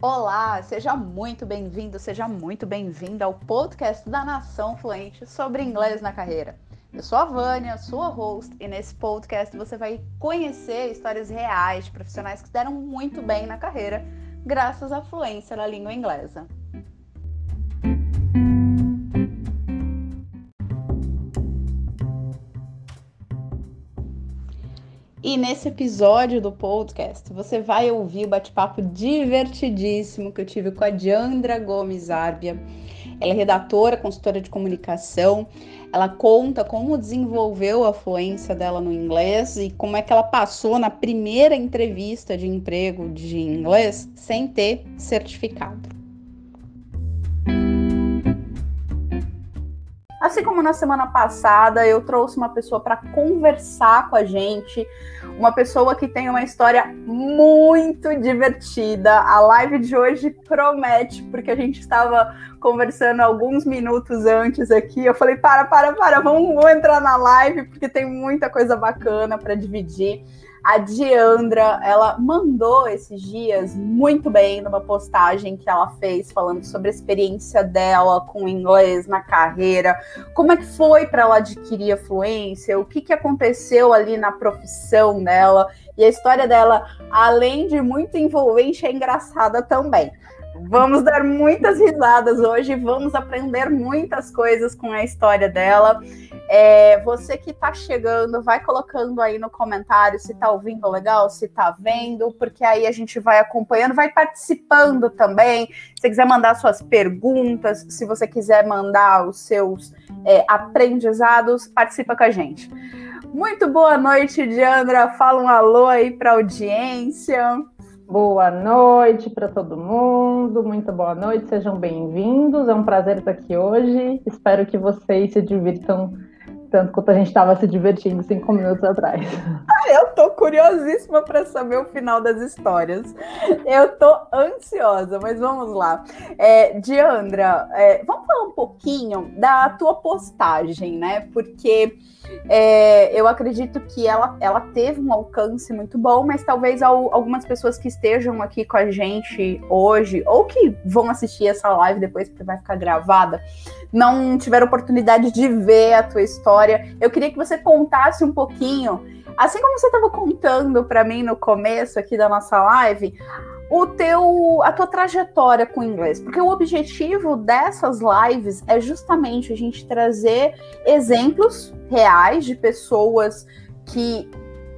Olá, seja muito bem-vindo, seja muito bem-vinda ao podcast da Nação Fluente sobre inglês na carreira. Eu sou a Vânia, sua host, e nesse podcast você vai conhecer histórias reais de profissionais que deram muito bem na carreira graças à fluência na língua inglesa. E nesse episódio do podcast, você vai ouvir o bate-papo divertidíssimo que eu tive com a Diandra Gomes Árbia. Ela é redatora, consultora de comunicação. Ela conta como desenvolveu a fluência dela no inglês e como é que ela passou na primeira entrevista de emprego de inglês sem ter certificado. Assim como na semana passada, eu trouxe uma pessoa para conversar com a gente, uma pessoa que tem uma história muito divertida. A live de hoje promete, porque a gente estava conversando alguns minutos antes aqui. Eu falei: para, para, para, vamos, vamos entrar na live, porque tem muita coisa bacana para dividir. A Diandra, ela mandou esses dias muito bem numa postagem que ela fez falando sobre a experiência dela com o inglês na carreira, como é que foi para ela adquirir a fluência, o que, que aconteceu ali na profissão dela. E a história dela, além de muito envolvente, é engraçada também. Vamos dar muitas risadas hoje, vamos aprender muitas coisas com a história dela. É, você que está chegando, vai colocando aí no comentário se está ouvindo legal, se está vendo, porque aí a gente vai acompanhando, vai participando também. Se quiser mandar suas perguntas, se você quiser mandar os seus é, aprendizados, participa com a gente. Muito boa noite, Diandra. Fala um alô aí para audiência. Boa noite para todo mundo, muito boa noite, sejam bem-vindos. É um prazer estar aqui hoje. Espero que vocês se divirtam tanto quanto a gente estava se divertindo cinco minutos atrás. Ah, eu tô curiosíssima para saber o final das histórias. Eu tô ansiosa, mas vamos lá. É, Diandra, é, vamos falar um pouquinho da tua postagem, né? Porque é, eu acredito que ela, ela teve um alcance muito bom, mas talvez algumas pessoas que estejam aqui com a gente hoje, ou que vão assistir essa live depois, porque vai ficar gravada, não tiveram oportunidade de ver a tua história. Eu queria que você contasse um pouquinho, assim como você estava contando para mim no começo aqui da nossa live, o teu a tua trajetória com o inglês, porque o objetivo dessas lives é justamente a gente trazer exemplos reais de pessoas que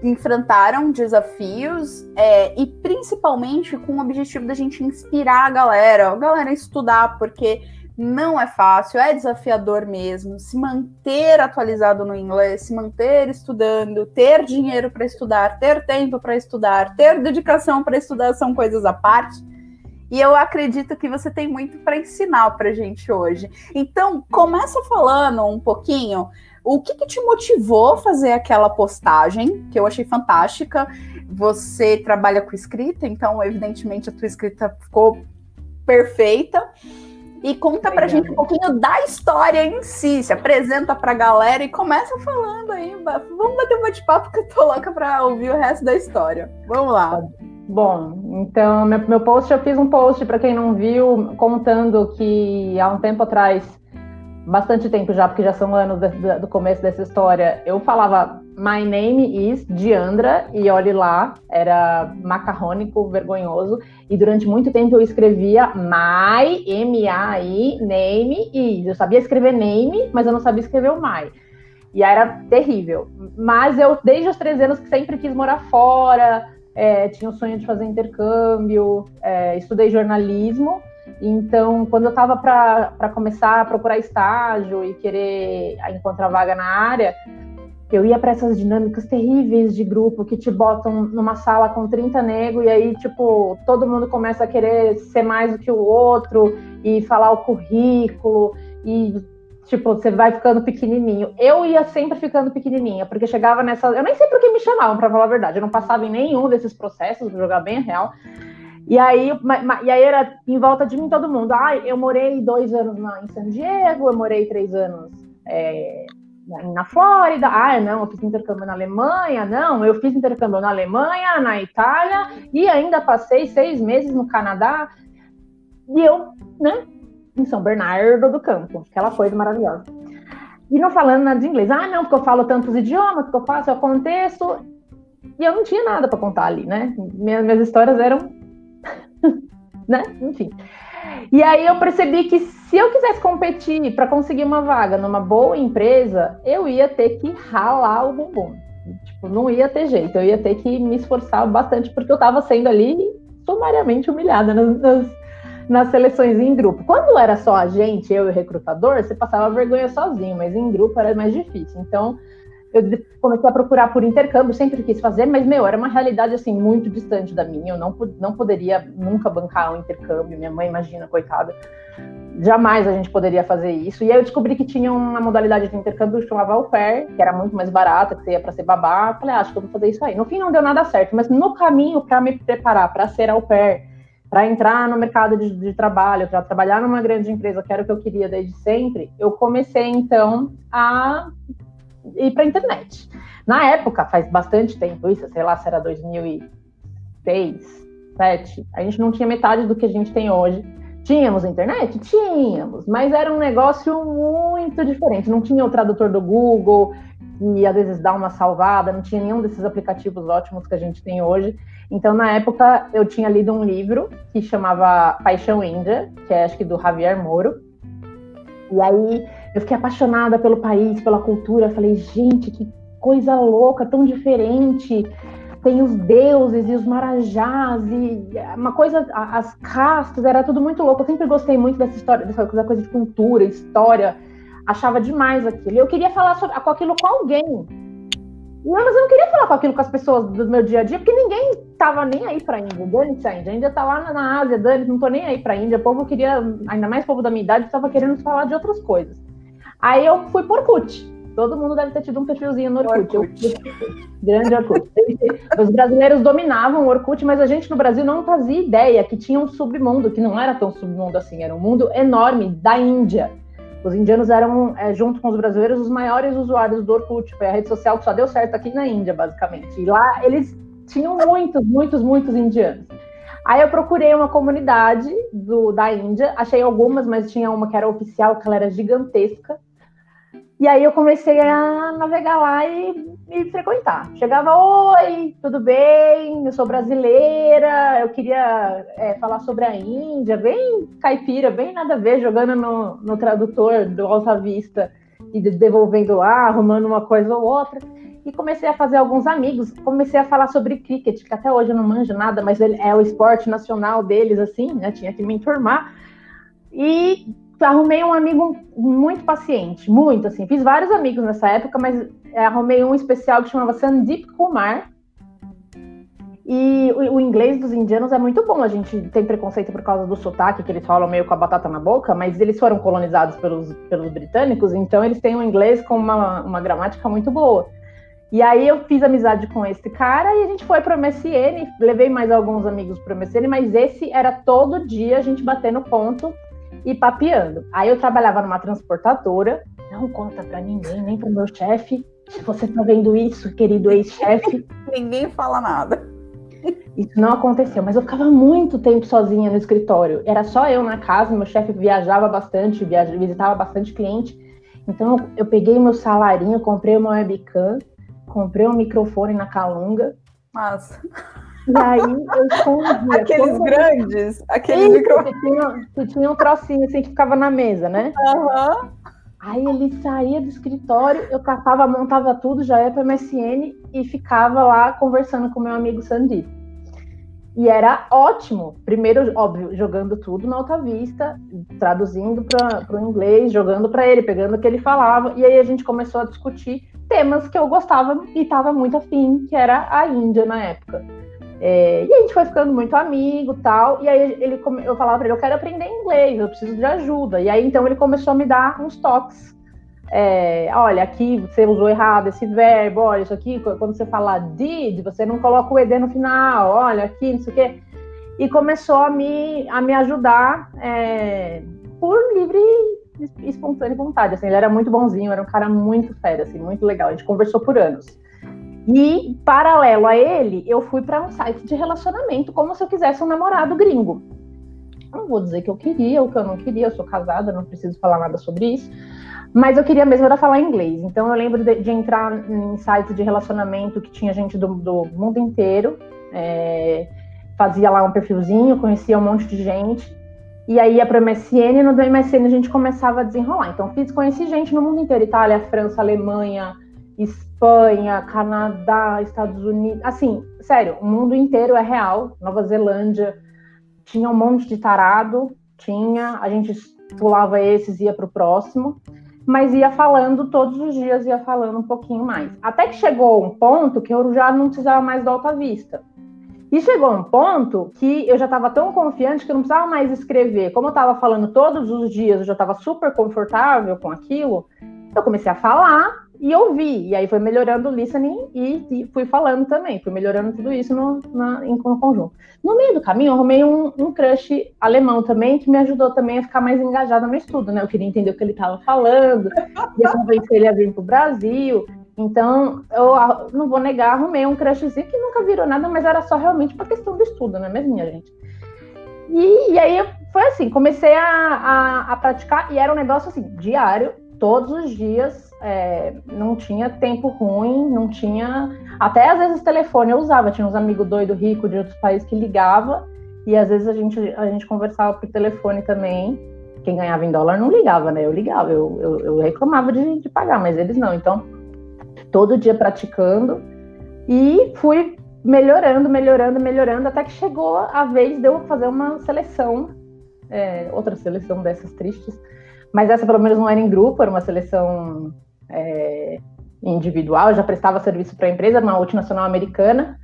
enfrentaram desafios é, e principalmente com o objetivo da gente inspirar a galera, a galera a estudar, porque não é fácil, é desafiador mesmo. Se manter atualizado no inglês, se manter estudando, ter dinheiro para estudar, ter tempo para estudar, ter dedicação para estudar são coisas à parte. E eu acredito que você tem muito para ensinar para gente hoje. Então, começa falando um pouquinho o que, que, te motivou a fazer aquela postagem, que eu achei fantástica. Você trabalha com escrita, então, evidentemente, a tua escrita ficou perfeita. E conta pra gente um pouquinho da história em si. Se apresenta pra galera e começa falando aí. Vamos bater um bate-papo que eu tô louca pra ouvir o resto da história. Vamos lá. Bom, então, meu, meu post, eu fiz um post para quem não viu, contando que há um tempo atrás, bastante tempo já, porque já são anos do começo dessa história, eu falava My name is Diandra, e olhe lá, era macarrônico, vergonhoso, e durante muito tempo eu escrevia My, M-A-I, name is. Eu sabia escrever name, mas eu não sabia escrever o my. E era terrível. Mas eu, desde os três anos, que sempre quis morar fora, é, tinha o sonho de fazer intercâmbio, é, estudei jornalismo, então, quando eu estava para começar a procurar estágio e querer encontrar vaga na área, eu ia para essas dinâmicas terríveis de grupo que te botam numa sala com 30 negros e aí, tipo, todo mundo começa a querer ser mais do que o outro e falar o currículo e, tipo, você vai ficando pequenininho. Eu ia sempre ficando pequenininha, porque chegava nessa. Eu nem sei por que me chamavam, para falar a verdade. Eu não passava em nenhum desses processos, vou jogar bem real. E aí, e aí era em volta de mim todo mundo. Ah, eu morei dois anos em San Diego, eu morei três anos. É, na Flórida, ah, não, eu fiz intercâmbio na Alemanha, não, eu fiz intercâmbio na Alemanha, na Itália e ainda passei seis meses no Canadá. E eu, né, em São Bernardo do Campo, aquela coisa maravilhosa. E não falando nada de inglês. Ah, não, porque eu falo tantos idiomas, porque eu faço, eu aconteço. E eu não tinha nada para contar ali, né? Minhas, minhas histórias eram. né? Enfim. E aí eu percebi que se eu quisesse competir para conseguir uma vaga numa boa empresa, eu ia ter que ralar o bumbum. Tipo, não ia ter jeito, eu ia ter que me esforçar bastante, porque eu estava sendo ali sumariamente humilhada nas, nas, nas seleções em grupo. Quando era só a gente, eu e o recrutador, você passava vergonha sozinho, mas em grupo era mais difícil. Então, eu comecei a procurar por intercâmbio, sempre quis fazer, mas, meu, era uma realidade, assim, muito distante da minha. Eu não, não poderia nunca bancar um intercâmbio. Minha mãe, imagina, coitada. Jamais a gente poderia fazer isso. E aí eu descobri que tinha uma modalidade de intercâmbio que chamava au pair, que era muito mais barata, que você ia para ser babá. Falei, ah, acho que eu vou fazer isso aí. No fim, não deu nada certo, mas no caminho para me preparar para ser au pair, para entrar no mercado de, de trabalho, para trabalhar numa grande empresa, que era o que eu queria desde sempre, eu comecei então a ir para a internet. Na época, faz bastante tempo isso, sei lá se era 2006, 2007, a gente não tinha metade do que a gente tem hoje. Tínhamos internet? Tínhamos, mas era um negócio muito diferente. Não tinha o tradutor do Google, que às vezes dá uma salvada, não tinha nenhum desses aplicativos ótimos que a gente tem hoje. Então, na época, eu tinha lido um livro que chamava Paixão Índia, que é acho que do Javier Moro. E aí eu fiquei apaixonada pelo país, pela cultura. Falei, gente, que coisa louca, tão diferente. Tem os deuses e os marajás e uma coisa, as castas, era tudo muito louco. Eu sempre gostei muito dessa história, dessa coisa de cultura, história. Achava demais aquilo. Eu queria falar sobre, com aquilo com alguém. Não, mas eu não queria falar com aquilo com as pessoas do meu dia a dia, porque ninguém tava nem aí pra Índia. Dane-se a Índia. A Índia tá lá na Ásia, dane não tô nem aí pra Índia. O povo queria, ainda mais o povo da minha idade, estava querendo falar de outras coisas. Aí eu fui por Orkut. Todo mundo deve ter tido um perfilzinho no Orkut. Orkut. Eu, grande Orkut. Os brasileiros dominavam o Orkut, mas a gente no Brasil não fazia ideia que tinha um submundo, que não era tão submundo assim, era um mundo enorme da Índia. Os indianos eram, é, junto com os brasileiros, os maiores usuários do Orkut. Foi a rede social que só deu certo aqui na Índia, basicamente. E lá eles tinham muitos, muitos, muitos indianos. Aí eu procurei uma comunidade do, da Índia, achei algumas, mas tinha uma que era oficial, que ela era gigantesca. E aí eu comecei a navegar lá e, e frequentar. Chegava, oi, tudo bem? Eu sou brasileira, eu queria é, falar sobre a Índia, bem caipira, bem nada a ver, jogando no, no tradutor do Alta Vista e devolvendo lá, arrumando uma coisa ou outra. E comecei a fazer alguns amigos, comecei a falar sobre cricket, que até hoje eu não manjo nada, mas é o esporte nacional deles, assim, né? Tinha que me informar. E arrumei um amigo muito paciente, muito assim. Fiz vários amigos nessa época, mas é, arrumei um especial que chamava Sandeep Kumar. E o, o, inglês dos indianos é muito bom. A gente tem preconceito por causa do sotaque, que eles falam meio com a batata na boca, mas eles foram colonizados pelos, pelos britânicos, então eles têm um inglês com uma, uma gramática muito boa. E aí eu fiz amizade com esse cara e a gente foi para o MSN, levei mais alguns amigos para o MSN, mas esse era todo dia a gente batendo ponto e papeando. Aí eu trabalhava numa transportadora, não conta para ninguém, nem para meu chefe. Se você tá vendo isso, querido ex-chefe. ninguém fala nada. Isso não aconteceu, mas eu ficava muito tempo sozinha no escritório. Era só eu na casa, meu chefe viajava bastante, viajava, visitava bastante cliente. Então eu peguei meu salarinho, comprei uma webcam, comprei um microfone na Calunga. Massa. E aí eu escondia. Aqueles grandes, aqueles microfones. Que tinha, que tinha um trocinho assim que ficava na mesa, né? Uhum. Aí ele saía do escritório, eu catava, montava tudo, já ia para MSN e ficava lá conversando com meu amigo Sandy. E era ótimo. Primeiro, óbvio, jogando tudo na alta vista, traduzindo para o inglês, jogando para ele, pegando o que ele falava. E aí a gente começou a discutir temas que eu gostava e estava muito afim, que era a Índia na época. É, e a gente foi ficando muito amigo tal. E aí ele, eu falava para ele, eu quero aprender inglês, eu preciso de ajuda. E aí então ele começou a me dar uns toques. É, olha, aqui você usou errado esse verbo, olha, isso aqui, quando você fala did, você não coloca o ED no final, olha aqui, não sei o quê. E começou a me, a me ajudar é, por livre espontânea vontade. Assim, ele era muito bonzinho, era um cara muito fera, assim, muito legal. A gente conversou por anos. E, paralelo a ele, eu fui para um site de relacionamento, como se eu quisesse um namorado gringo. Não vou dizer que eu queria ou que eu não queria, eu sou casada, não preciso falar nada sobre isso. Mas eu queria mesmo era falar inglês. Então eu lembro de, de entrar em sites de relacionamento que tinha gente do, do mundo inteiro. É, fazia lá um perfilzinho, conhecia um monte de gente. E aí ia para MSN, e no MSN a gente começava a desenrolar. Então fiz, conheci gente no mundo inteiro, Itália, França, Alemanha, Espanha, Canadá, Estados Unidos. Assim, sério, o mundo inteiro é real. Nova Zelândia, tinha um monte de tarado, tinha, a gente pulava esses, ia para o próximo mas ia falando todos os dias, ia falando um pouquinho mais. Até que chegou um ponto que eu já não precisava mais da alta vista. E chegou um ponto que eu já estava tão confiante que eu não precisava mais escrever. Como eu estava falando todos os dias, eu já estava super confortável com aquilo, eu comecei a falar e ouvi. E aí foi melhorando o listening e, e fui falando também. Fui melhorando tudo isso no, na, em conjunto. No meio do caminho, eu arrumei um, um crush alemão também, que me ajudou também a ficar mais engajada no estudo, né? Eu queria entender o que ele estava falando, queria convencer ele a vir para o Brasil. Então, eu não vou negar, arrumei um crushzinho que nunca virou nada, mas era só realmente por questão do estudo, não é mesmo, minha gente? E, e aí foi assim, comecei a, a, a praticar, e era um negócio assim, diário, todos os dias, é, não tinha tempo ruim, não tinha. Até às vezes telefone eu usava, tinha uns amigos doido rico de outros países que ligava, e às vezes a gente, a gente conversava por telefone também. Quem ganhava em dólar não ligava, né? Eu ligava, eu, eu, eu reclamava de, de pagar, mas eles não. Então, todo dia praticando e fui melhorando, melhorando, melhorando, até que chegou a vez de eu fazer uma seleção, é, outra seleção dessas tristes, mas essa pelo menos não era em grupo, era uma seleção é, individual, já prestava serviço para a empresa, uma multinacional americana,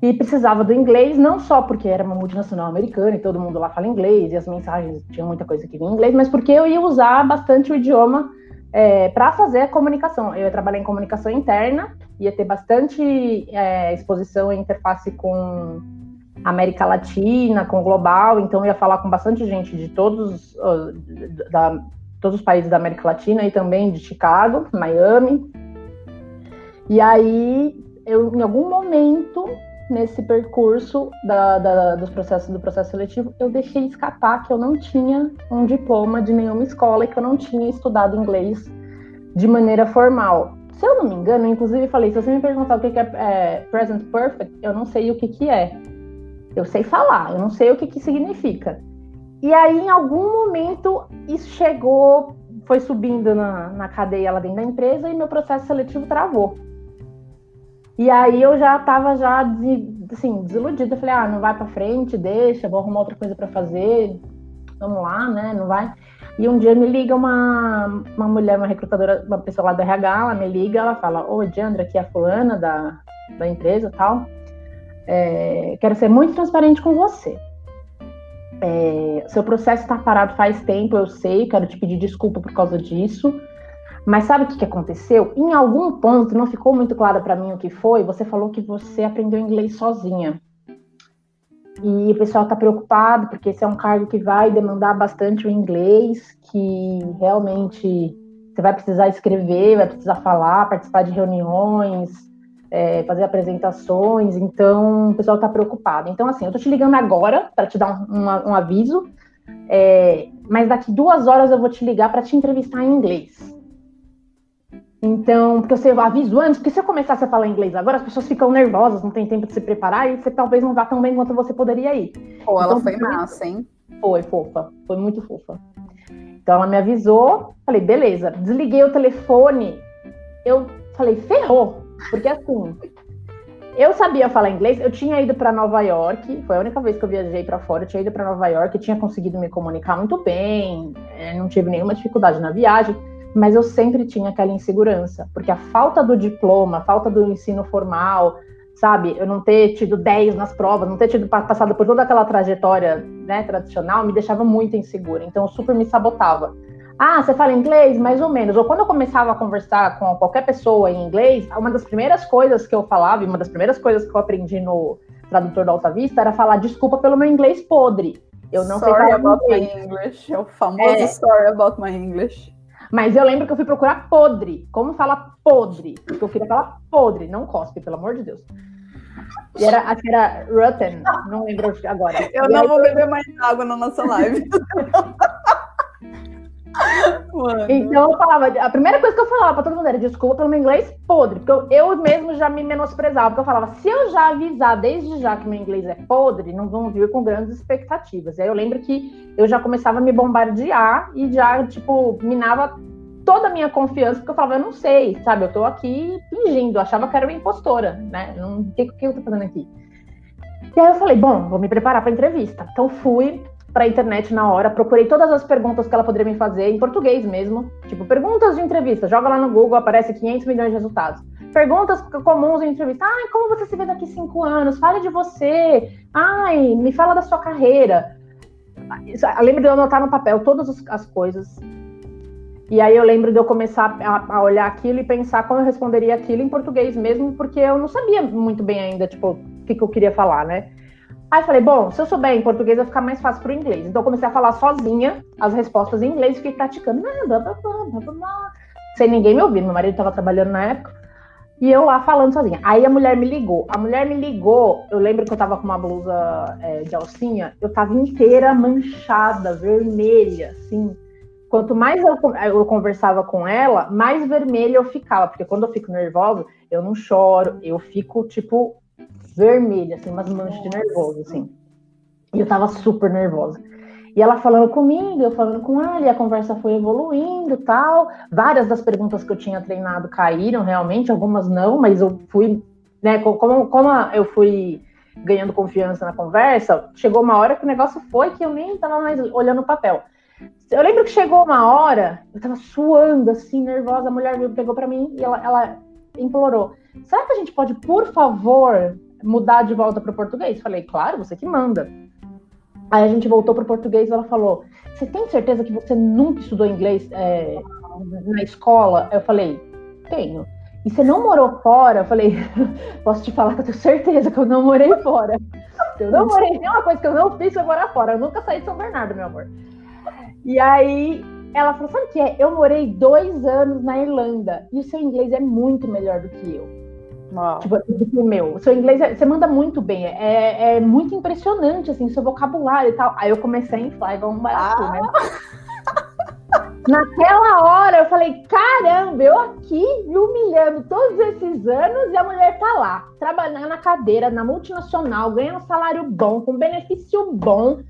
e precisava do inglês, não só porque era uma multinacional americana e todo mundo lá fala inglês, e as mensagens tinham muita coisa que vinha em inglês, mas porque eu ia usar bastante o idioma é, para fazer a comunicação. Eu ia trabalhar em comunicação interna, ia ter bastante é, exposição e interface com América Latina, com global, então ia falar com bastante gente de todos, da, todos os países da América Latina e também de Chicago, Miami. E aí, eu, em algum momento nesse percurso da, da, dos processos do processo seletivo, eu deixei escapar que eu não tinha um diploma de nenhuma escola e que eu não tinha estudado inglês de maneira formal. Se eu não me engano, inclusive falei, se você me perguntar o que é, é present perfect, eu não sei o que, que é. Eu sei falar, eu não sei o que, que significa. E aí, em algum momento, isso chegou, foi subindo na, na cadeia lá dentro da empresa e meu processo seletivo travou. E aí eu já estava já assim, desiludida. Falei, ah, não vai para frente, deixa, vou arrumar outra coisa para fazer. Vamos lá, né? Não vai. E um dia me liga uma, uma mulher, uma recrutadora, uma pessoa lá do RH, ela me liga, ela fala, ô, Diandra, aqui é a fulana da, da empresa tal. É, quero ser muito transparente com você. É, seu processo está parado faz tempo, eu sei, quero te pedir desculpa por causa disso. Mas sabe o que, que aconteceu? Em algum ponto, não ficou muito claro para mim o que foi. Você falou que você aprendeu inglês sozinha. E o pessoal está preocupado, porque esse é um cargo que vai demandar bastante o inglês, que realmente você vai precisar escrever, vai precisar falar, participar de reuniões, é, fazer apresentações. Então, o pessoal está preocupado. Então, assim, eu estou te ligando agora para te dar um, um, um aviso, é, mas daqui duas horas eu vou te ligar para te entrevistar em inglês. Então, porque você aviso antes, porque se eu começasse a falar inglês agora, as pessoas ficam nervosas, não tem tempo de se preparar e você talvez não vá tão bem quanto você poderia ir. Pô, ela então, foi massa, hein? Foi, fofa. Foi muito fofa. Então ela me avisou, falei, beleza. Desliguei o telefone, eu falei, ferrou. Porque assim, eu sabia falar inglês, eu tinha ido para Nova York, foi a única vez que eu viajei para fora, eu tinha ido para Nova York, tinha conseguido me comunicar muito bem, é, não tive nenhuma dificuldade na viagem mas eu sempre tinha aquela insegurança, porque a falta do diploma, a falta do ensino formal, sabe, eu não ter tido 10 nas provas, não ter tido passado por toda aquela trajetória né, tradicional, me deixava muito insegura, então eu super me sabotava. Ah, você fala inglês? Mais ou menos. Ou quando eu começava a conversar com qualquer pessoa em inglês, uma das primeiras coisas que eu falava, e uma das primeiras coisas que eu aprendi no tradutor da Alta Vista era falar desculpa pelo meu inglês podre. Eu não sorry sei falar about inglês. my English. É o famoso é. sorry about my English. Mas eu lembro que eu fui procurar podre. Como fala podre? Porque eu queria falar podre, não cospe, pelo amor de Deus. E era, acho que era Rutten, não lembro agora. Eu e não vou beber mais água na nossa live. Mano. Então eu falava, a primeira coisa que eu falava pra todo mundo era desculpa pelo meu inglês podre, porque eu, eu mesmo já me menosprezava, porque eu falava, se eu já avisar desde já que meu inglês é podre, não vão vir com grandes expectativas. E aí eu lembro que eu já começava a me bombardear e já, tipo, minava toda a minha confiança, porque eu falava, eu não sei, sabe, eu tô aqui fingindo, achava que era uma impostora, né? Não, o que, eu tô fazendo aqui? E aí eu falei, bom, vou me preparar para entrevista. Então fui, para a internet na hora, procurei todas as perguntas que ela poderia me fazer, em português mesmo. Tipo, perguntas de entrevista, joga lá no Google, aparece 500 milhões de resultados. Perguntas comuns em entrevista. Ai, como você se vê daqui cinco anos? Fale de você. Ai, me fala da sua carreira. Eu lembro de eu anotar no papel todas as coisas. E aí eu lembro de eu começar a, olhar aquilo e pensar como eu responderia aquilo em português mesmo, porque eu não sabia muito bem ainda, tipo, o que, que eu queria falar, né? Aí falei, bom, se eu souber em português vai ficar mais fácil para o inglês. Então comecei a falar sozinha as respostas em inglês fiquei praticando. Blá, blá, blá, blá, blá, Sem ninguém me ouvir. Meu marido estava trabalhando na época. E eu lá falando sozinha. Aí a mulher me ligou. A mulher me ligou. Eu lembro que eu tava com uma blusa é, de alcinha. Eu tava inteira manchada, vermelha, assim. Quanto mais eu, eu, conversava com ela, mais vermelha eu ficava. Porque quando eu fico nervosa, eu não choro. Eu fico, tipo, vermelha, assim, umas manchas de nervoso, assim. E eu tava super nervosa. E ela falando comigo, eu falando com ela, e a conversa foi evoluindo tal. Várias das perguntas que eu tinha treinado caíram realmente, algumas não, mas eu fui, né, como, como eu fui ganhando confiança na conversa, chegou uma hora que o negócio foi que eu nem tava mais olhando o papel. Eu lembro que chegou uma hora, eu tava suando, assim, nervosa, a mulher pegou para mim e ela, ela implorou: será que a gente pode, por favor, mudar de volta para o português? Falei, claro, você que manda. Aí a gente voltou para o português e ela falou: Você tem certeza que você nunca estudou inglês é, na escola? Eu falei: Tenho. E você não morou fora? Eu falei: Posso te falar que eu tenho certeza que eu não morei fora. Eu não morei, tem uma coisa que eu não fiz foi morar fora. Eu nunca saí de São Bernardo, meu amor. E aí ela falou: Sabe o que é? Eu morei dois anos na Irlanda e o seu inglês é muito melhor do que eu. Tipo, tipo, meu, o seu inglês, é, você manda muito bem, é, é muito impressionante, assim, seu vocabulário e tal. Aí eu comecei a inflar igual um barato, né? ah. né? Naquela hora eu falei, caramba, eu aqui me humilhando todos esses anos e a mulher tá lá, trabalhando na cadeira, na multinacional, ganhando um salário bom, com benefício bom,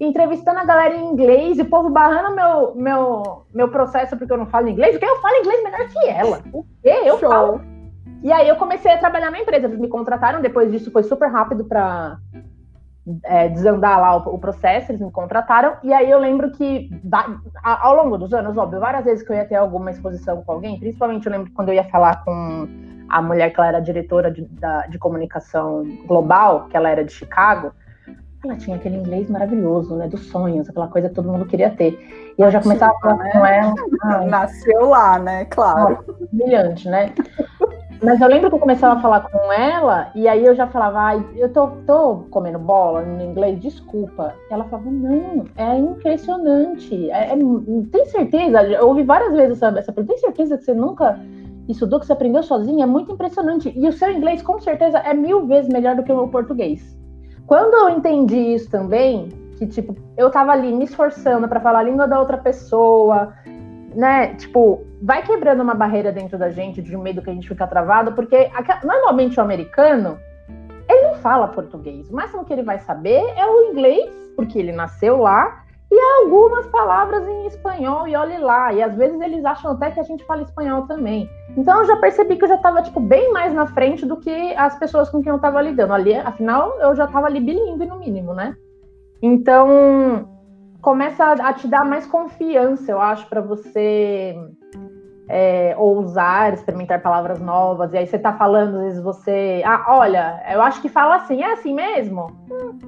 entrevistando a galera em inglês e o povo barrando meu, meu, meu processo porque eu não falo inglês, porque eu falo inglês melhor que ela. O quê? Eu Show. falo e aí eu comecei a trabalhar na empresa, eles me contrataram, depois disso foi super rápido para é, desandar lá o, o, processo, eles me contrataram, e aí eu lembro que ao longo dos anos, óbvio, várias vezes que eu ia ter alguma exposição com alguém, principalmente eu lembro quando eu ia falar com a mulher que ela era diretora de, da, de comunicação global, que ela era de Chicago, ela tinha aquele inglês maravilhoso, né, dos sonhos, aquela coisa que todo mundo queria ter. E eu já começava a falar né? com ela. Ai, Nasceu lá, né, claro. brilhante, né? Mas eu lembro que eu começava a falar com ela, e aí eu já falava, ai, eu tô, tô comendo bola no inglês, desculpa. E ela falava, não, é impressionante. É, é, tem certeza? Eu ouvi várias vezes essa, essa pergunta, tem certeza que você nunca estudou, que você aprendeu sozinha? É muito impressionante. E o seu inglês, com certeza, é mil vezes melhor do que o meu português. Quando eu entendi isso também, que tipo, eu tava ali me esforçando para falar a língua da outra pessoa, né? Tipo, vai quebrando uma barreira dentro da gente de um medo que a gente fica travado, porque normalmente o americano ele não fala português. O máximo que ele vai saber é o inglês, porque ele nasceu lá, e algumas palavras em espanhol, e olhe lá. E às vezes eles acham até que a gente fala espanhol também. Então eu já percebi que eu já estava tipo, bem mais na frente do que as pessoas com quem eu estava lidando. Ali, afinal, eu já estava ali bilíngue no mínimo, né? Então, começa a te dar mais confiança, eu acho, para você é, ousar, experimentar palavras novas. E aí você tá falando, às vezes você. Ah, olha, eu acho que fala assim, é assim mesmo? Hum.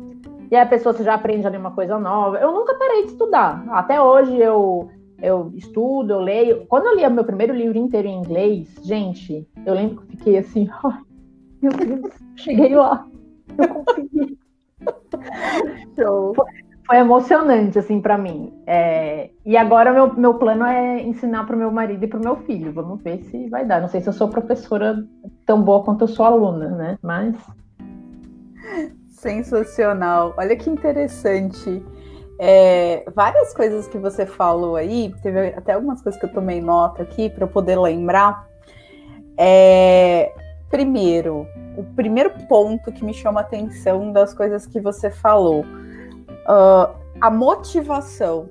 E aí a pessoa você já aprende ali uma coisa nova. Eu nunca parei de estudar. Até hoje eu, eu estudo, eu leio. Quando eu li o meu primeiro livro inteiro em inglês, gente, eu lembro que eu fiquei assim, ai, meu Deus, cheguei lá. Eu consegui. Show foi emocionante, assim, para mim. É... E agora meu, meu plano é ensinar para o meu marido e para o meu filho. Vamos ver se vai dar. Não sei se eu sou professora tão boa quanto eu sou aluna, né? Mas Sensacional. Olha que interessante. É, várias coisas que você falou aí, teve até algumas coisas que eu tomei nota aqui para poder lembrar. É, primeiro, o primeiro ponto que me chama a atenção das coisas que você falou, uh, a motivação.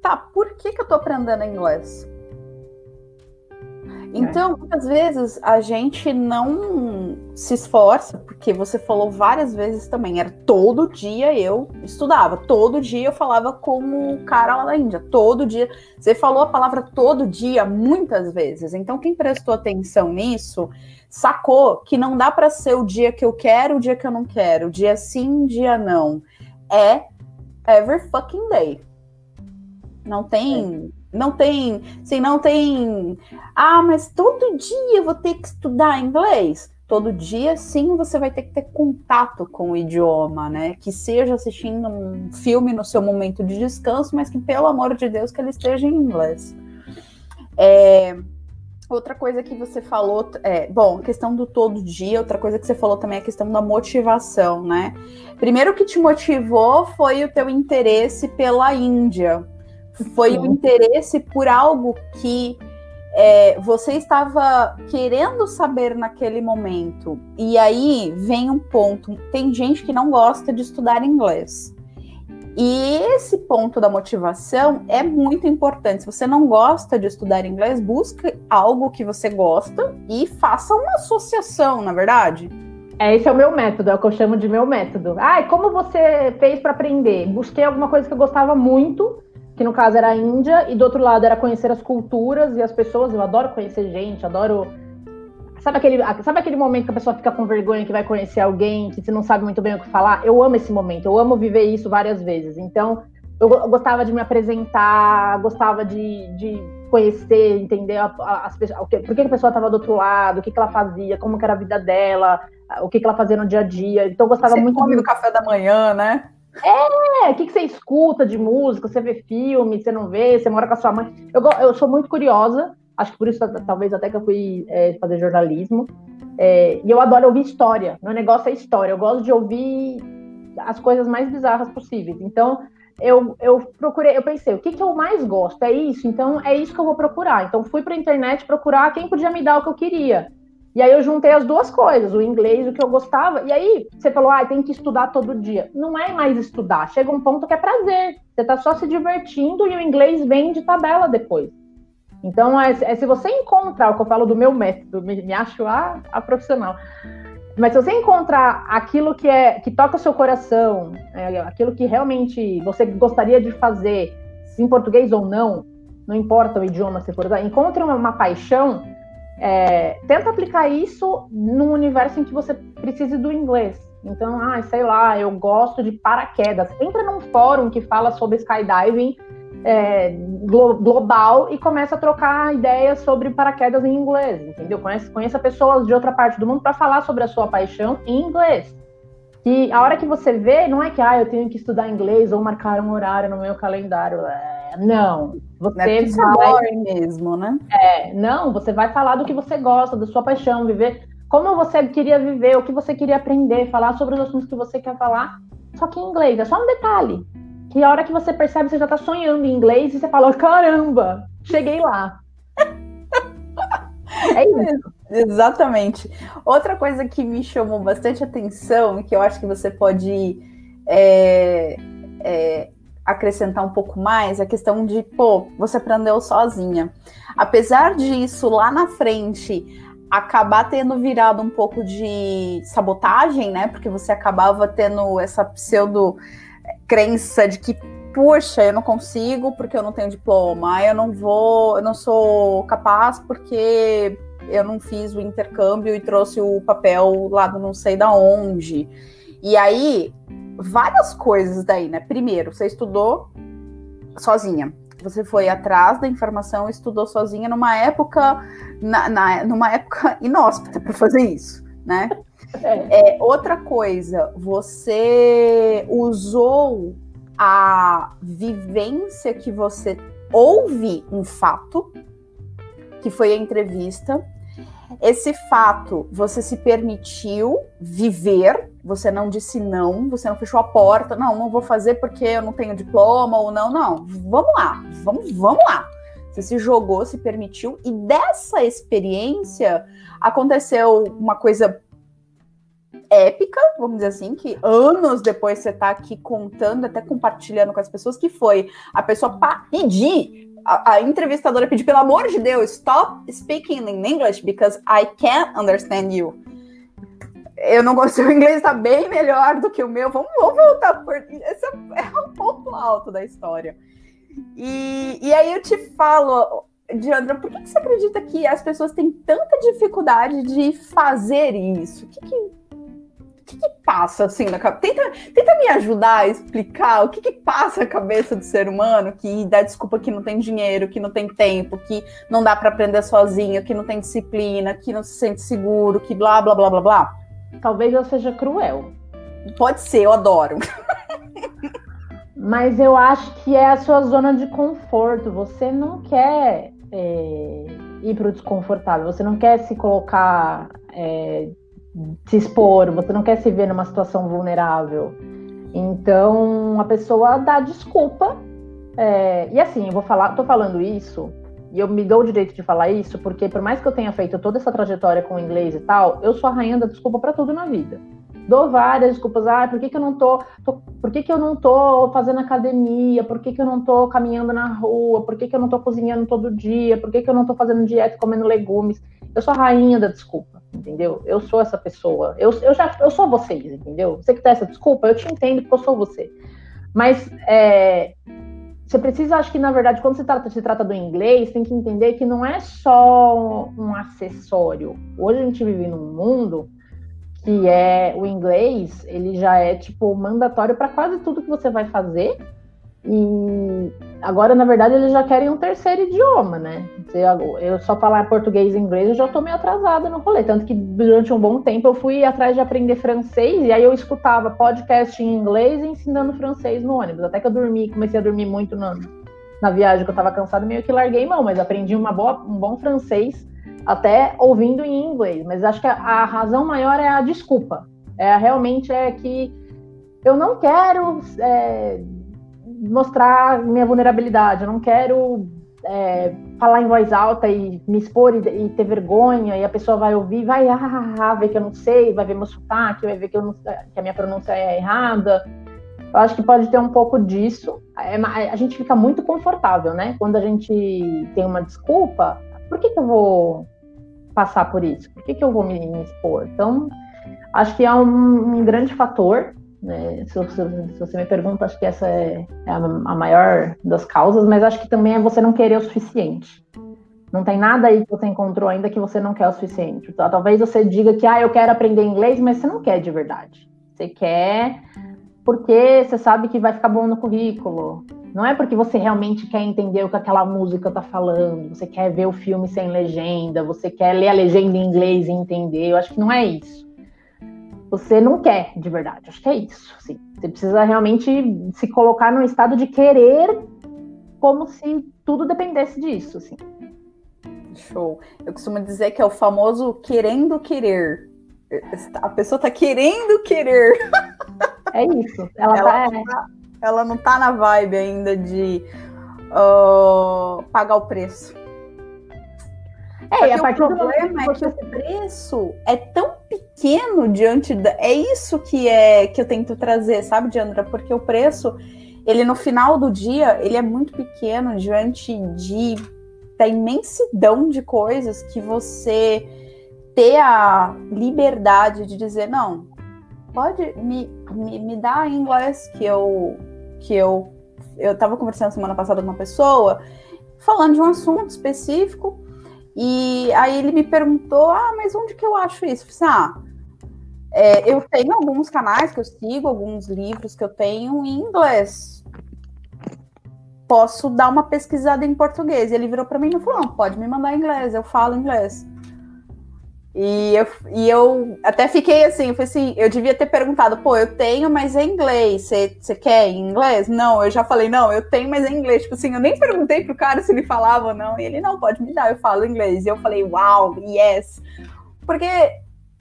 Tá, por que, que eu tô aprendendo inglês? Então, muitas vezes a gente não se esforça, porque você falou várias vezes também, era todo dia eu estudava, todo dia eu falava com o cara lá da Índia, todo dia. Você falou a palavra todo dia muitas vezes. Então, quem prestou atenção nisso, sacou que não dá para ser o dia que eu quero, o dia que eu não quero, o dia sim, dia não. É every fucking day. Não tem. É não tem, assim, não tem. Ah, mas todo dia eu vou ter que estudar inglês. Todo dia, sim, você vai ter que ter contato com o idioma, né? Que seja assistindo um filme no seu momento de descanso, mas que, pelo amor de Deus, que ele esteja em inglês. É, outra coisa que você falou, é, bom, a questão do todo dia, outra coisa que você falou também é a questão da motivação, né? Primeiro que te motivou foi o teu interesse pela Índia foi o interesse por algo que é, você estava querendo saber naquele momento. E aí vem um ponto: tem gente que não gosta de estudar inglês. E esse ponto da motivação é muito importante. Se você não gosta de estudar inglês, busque algo que você gosta e faça uma associação, na é verdade. É, esse é o meu método, é o que eu chamo de meu método. Ah, como você fez para aprender? Busquei alguma coisa que eu gostava muito que no caso era a Índia, e do outro lado era conhecer as culturas e as pessoas. Eu adoro conhecer gente, adoro. Sabe aquele, sabe aquele momento que a pessoa fica com vergonha que vai conhecer alguém, que você não sabe muito bem o que falar? Eu amo esse momento, eu amo viver isso várias vezes. Então, eu gostava de me apresentar, gostava de, de conhecer, entender as pessoas, por que a pessoa estava do outro lado, o que, que ela fazia, como que era a vida dela, o que, que ela fazia no dia a dia. Então, eu gostava você muito. Come do café da manhã, né? É, o que, que você escuta de música? Você vê filme, você não vê, você mora com a sua mãe. Eu, eu sou muito curiosa, acho que por isso talvez até que eu fui é, fazer jornalismo. É, e eu adoro ouvir história. Meu negócio é história. Eu gosto de ouvir as coisas mais bizarras possíveis. Então, eu, eu procurei, eu pensei, o que, que eu mais gosto? É isso? Então, é isso que eu vou procurar. Então, fui para a internet procurar quem podia me dar o que eu queria. E aí eu juntei as duas coisas, o inglês, o que eu gostava. E aí você falou, ah, tem que estudar todo dia. Não é mais estudar, chega um ponto que é prazer. Você tá só se divertindo e o inglês vem de tabela depois. Então, é, é se você encontrar o que eu falo do meu método, me, me acho a, a profissional. Mas se você encontrar aquilo que é que toca o seu coração, é, aquilo que realmente você gostaria de fazer, em português ou não, não importa o idioma você for encontre uma, uma paixão é, tenta aplicar isso num universo em que você precise do inglês. Então, ah, sei lá, eu gosto de paraquedas. Entra num fórum que fala sobre skydiving é, glo global e começa a trocar ideias sobre paraquedas em inglês, entendeu? Conheça, conheça pessoas de outra parte do mundo para falar sobre a sua paixão em inglês. E a hora que você vê, não é que ah, eu tenho que estudar inglês ou marcar um horário no meu calendário. É, não. Você é vai mesmo, né? É, não, você vai falar do que você gosta, da sua paixão, viver como você queria viver, o que você queria aprender, falar sobre os assuntos que você quer falar, só que em inglês. É só um detalhe. Que a hora que você percebe, você já tá sonhando em inglês e você fala: caramba, cheguei lá. é isso. Exatamente. Outra coisa que me chamou bastante atenção, que eu acho que você pode é, é, acrescentar um pouco mais, é a questão de, pô, você aprendeu sozinha. Apesar disso, lá na frente, acabar tendo virado um pouco de sabotagem, né? Porque você acabava tendo essa pseudo crença de que, poxa, eu não consigo porque eu não tenho diploma, eu não vou, eu não sou capaz porque eu não fiz o intercâmbio e trouxe o papel lá do não sei da onde. E aí, várias coisas daí, né? Primeiro, você estudou sozinha. Você foi atrás da informação, estudou sozinha numa época, na, na numa época inóspita para fazer isso, né? É. é, outra coisa, você usou a vivência que você ouve um fato, que foi a entrevista, esse fato você se permitiu viver Você não disse não, você não fechou a porta, não, não vou fazer porque eu não tenho diploma ou não, não. Vamos lá, vamos, vamos lá. Você se jogou, se permitiu, e dessa experiência aconteceu uma coisa épica, vamos dizer assim, que anos depois você está aqui contando, até compartilhando com as pessoas, que foi a pessoa pedir, a, a, entrevistadora pedir, pelo amor de Deus, stop speaking in English because I can't understand you. Eu não gosto, o inglês está bem melhor do que o meu. Vamos, vamos voltar por. Esse é um ponto alto da história. E, e aí eu te falo, Diandra, por que, que você acredita que as pessoas têm tanta dificuldade de fazer isso? O que, que que, que passa assim na cabeça? Tenta, tenta me ajudar a explicar o que, que passa na cabeça do ser humano que dá desculpa que não tem dinheiro, que não tem tempo, que não dá para aprender sozinho, que não tem disciplina, que não se sente seguro, que blá blá blá blá blá. Talvez eu seja cruel. Pode ser, eu adoro. Mas eu acho que é a sua zona de conforto. Você não quer é, ir para o desconfortável, você não quer se colocar é, se expor, você não quer se ver numa situação vulnerável. Então a pessoa dá desculpa. É, e assim, eu vou falar, tô falando isso, e eu me dou o direito de falar isso, porque por mais que eu tenha feito toda essa trajetória com o inglês e tal, eu sou a rainha da desculpa para tudo na vida. Dou várias desculpas, ah, por que, que eu não tô, tô, por que, que eu não tô fazendo academia, por que, que eu não tô caminhando na rua, por que, que eu não tô cozinhando todo dia, por que, que eu não tô fazendo dieta comendo legumes. Eu sou a rainha da desculpa entendeu? Eu sou essa pessoa. Eu, eu já eu sou vocês, entendeu? Você que tá essa desculpa, eu te entendo porque eu sou você. Mas é, você precisa, acho que na verdade, quando se trata, se trata do inglês, tem que entender que não é só um acessório. Hoje a gente vive num mundo que é o inglês, ele já é tipo mandatório para quase tudo que você vai fazer e agora, na verdade, eles já querem um terceiro idioma, né? Eu só falar português e inglês, eu já tô meio atrasada no rolê. Tanto que durante um bom tempo eu fui atrás de aprender francês e aí eu escutava podcast em inglês e ensinando francês no ônibus. Até que eu dormi, comecei a dormir muito na, na viagem, que eu tava cansada, meio que larguei mão, mas aprendi uma boa, um bom francês até ouvindo em inglês. Mas acho que a, a razão maior é a desculpa. É realmente é que eu não quero. É, mostrar minha vulnerabilidade, eu não quero é, falar em voz alta e me expor e, e, ter vergonha, e a pessoa vai ouvir, vai ah, ah, ah, ver que eu não sei, vai ver meu sotaque, vai ver que, não, que a minha pronúncia é errada. Eu acho que pode ter um pouco disso. É, a gente fica muito confortável, né? Quando a gente tem uma desculpa, por que, que eu vou passar por isso? Por que, que eu vou me, me expor? Então, acho que é um, um grande fator né? Se, se, se, você me pergunta, acho que essa é, é a, a, maior das causas, mas acho que também é você não querer o suficiente. Não tem nada aí que você encontrou ainda que você não quer o suficiente. Então, talvez você diga que ah, eu quero aprender inglês, mas você não quer de verdade. Você quer porque você sabe que vai ficar bom no currículo. Não é porque você realmente quer entender o que aquela música está falando, você quer ver o filme sem legenda, você quer ler a legenda em inglês e entender. Eu acho que não é isso você não quer de verdade. Acho que é isso. Assim. Você precisa realmente se colocar no estado de querer, como se tudo dependesse disso. Assim. Show. Eu costumo dizer que é o famoso querendo querer. A pessoa tá querendo querer. É isso. Ela, ela, tá, não, tá, ela não tá na vibe ainda de uh, pagar o preço. É, e a partir do momento que você... é que o preço é tão pequeno diante da. É isso que é que eu tento trazer, sabe, Diandra? Porque o preço, ele no final do dia, ele é muito pequeno diante de da imensidão de coisas que você ter a liberdade de dizer, não, pode me, me, me dar inglês que eu que eu eu estava conversando semana passada com uma pessoa falando de um assunto específico e aí ele me perguntou: ah, mas onde que eu acho isso? Eu assim, ah, é, eu tenho alguns canais que eu sigo, alguns livros que eu tenho em inglês. Posso dar uma pesquisada em português. E ele virou para mim e falou: não, pode me mandar em inglês, eu falo inglês. E eu, e eu até fiquei assim, eu falei assim, eu devia ter perguntado, pô, eu tenho, mas é inglês. Você quer em inglês? Não, eu já falei, não, eu tenho, mas é inglês. Tipo assim, eu nem perguntei pro cara se ele falava ou não. E ele, não, pode me dar, eu falo inglês. E eu falei, uau, yes. Porque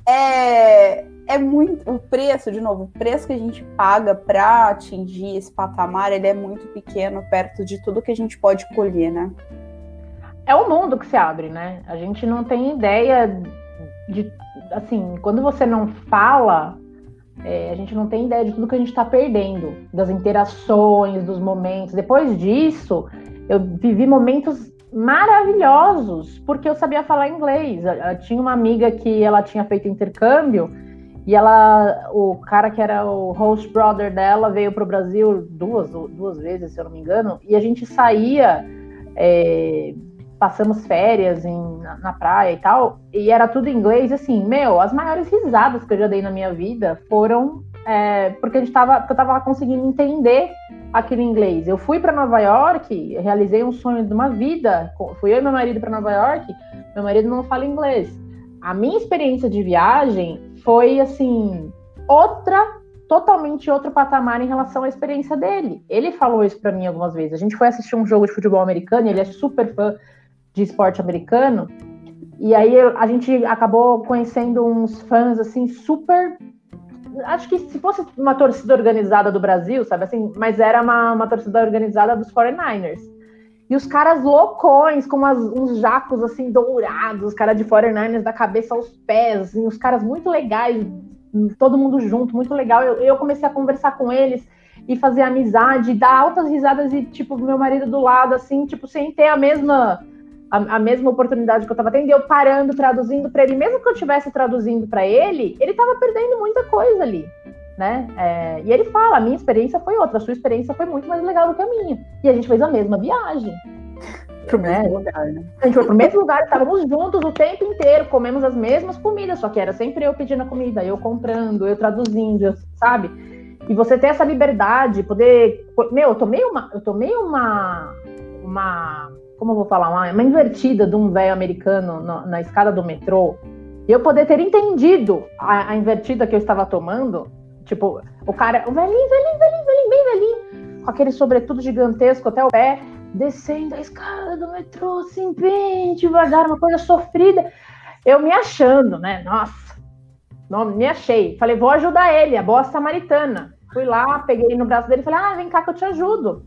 é, é muito. O preço, de novo, o preço que a gente paga para atingir esse patamar, ele é muito pequeno perto de tudo que a gente pode colher, né? É o mundo que se abre, né? A gente não tem ideia de. Assim, quando você não fala, é, a gente não tem ideia de tudo que a gente está perdendo, das interações, dos momentos. Depois disso, eu vivi momentos maravilhosos, porque eu sabia falar inglês. Eu, tinha uma amiga que ela tinha feito intercâmbio e ela, o cara que era o host brother dela veio para o Brasil duas, duas vezes, se eu não me engano, e a gente saía, é, passamos férias em, na, na, praia e tal, e era tudo inglês. Assim, meu, as maiores risadas que eu já dei na minha vida foram é, porque a gente tava, eu estava conseguindo entender aquele inglês. Eu fui para Nova York, realizei um sonho de uma vida. Fui eu e meu marido para Nova York. Meu marido não fala inglês. A minha experiência de viagem foi assim outra, totalmente outro patamar em relação à experiência dele. Ele falou isso para mim algumas vezes. A gente foi assistir um jogo de futebol americano. Ele é super fã de esporte americano. E aí a gente acabou conhecendo uns fãs assim super acho que se fosse uma torcida organizada do Brasil, sabe assim, mas era uma, uma torcida organizada dos 49ers. E os caras loucões, com umas, uns jacos assim dourados, os caras de 49ers da cabeça aos pés, assim, os caras muito legais, todo mundo junto, muito legal. Eu, eu comecei a conversar com eles e fazer amizade, dar altas risadas e, tipo, meu marido do lado, assim, tipo, sem ter a mesma a, a, mesma oportunidade que eu estava tendo, eu parando, traduzindo para ele, mesmo que eu estivesse traduzindo para ele, ele estava perdendo muita coisa ali, né? É, e ele fala: a minha experiência foi outra, a sua experiência foi muito mais legal do que a minha. E a gente fez a mesma viagem. Pro né? mesmo lugar, né? A gente foi pro mesmo lugar, estávamos juntos o tempo inteiro, comemos as mesmas comidas, só que era sempre eu pedindo a comida, eu comprando, eu traduzindo, sabe? E você ter essa liberdade, poder. Meu, eu tomei uma. Eu tomei uma. Uma como eu vou falar, uma, uma invertida de um velho americano na, na, escada do metrô, e eu poder ter entendido a, a, invertida que eu estava tomando, tipo, o cara, o velhinho, velhinho, velhinho, velhinho, bem velhinho, com aquele sobretudo gigantesco até o pé, descendo a escada do metrô, assim, bem devagar, uma coisa sofrida. Eu me achando, né? Nossa, não, me achei. Falei, vou ajudar ele, a boa samaritana. Fui lá, peguei no braço dele e falei, ah, vem cá que eu te ajudo.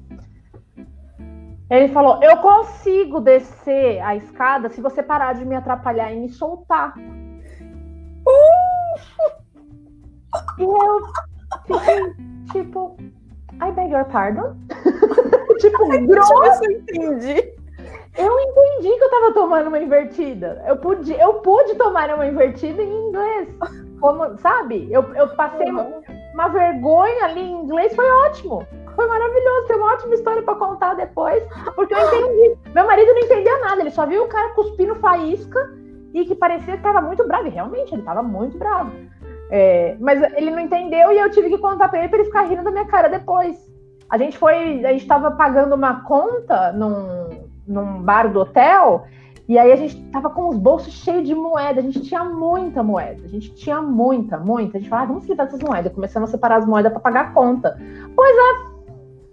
Ele falou: Eu consigo descer a escada se você parar de me atrapalhar e me soltar. Uh! E eu fiquei tipo, I beg your pardon? tipo, grosso. Eu entendi. Eu entendi que eu tava tomando uma invertida. Eu pude, eu pude tomar uma invertida em inglês. Como, sabe? Eu, eu passei uma, uma vergonha ali em inglês, foi ótimo. Foi maravilhoso, tem uma ótima história para contar depois, porque eu entendi. Meu marido não entendia nada, ele só viu o cara cuspindo faísca e que parecia que estava muito bravo. E realmente, ele estava muito bravo. É, mas ele não entendeu e eu tive que contar para ele para ele ficar rindo da minha cara depois. A gente foi, a gente estava pagando uma conta num, num bar do hotel e aí a gente tava com os bolsos cheios de moeda, a gente tinha muita moeda, a gente tinha muita, muita. A gente falava, ah, vamos quitar essas moedas. Começamos a separar as moedas para pagar a conta. Pois a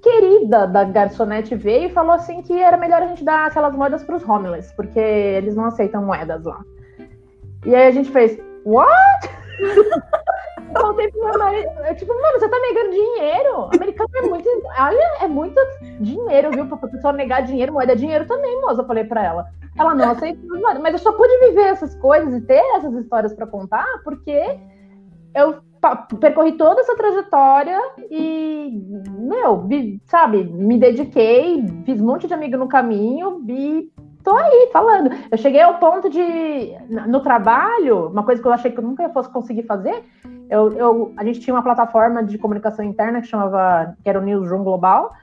querida da garçonete veio e falou assim que era melhor a gente dar aquelas moedas para os homeless, porque eles não aceitam moedas lá. E aí a gente fez, what? Voltei pro meu marido. Eu, tipo, mano, você tá negando dinheiro? Americano é muito. Olha, é muito dinheiro, viu? Pra pessoa negar dinheiro, moeda é dinheiro também, moça. Eu falei pra ela. Ela não aceita, mas eu só pude viver essas coisas e ter essas histórias para contar porque eu percorri toda essa trajetória e, meu, sabe, me dediquei, fiz um monte de amigo no caminho e tô aí falando. Eu cheguei ao ponto de, no trabalho, uma coisa que eu achei que eu nunca fosse conseguir fazer, eu, eu, a gente tinha uma plataforma de comunicação interna que chamava, que era o Newsroom Global,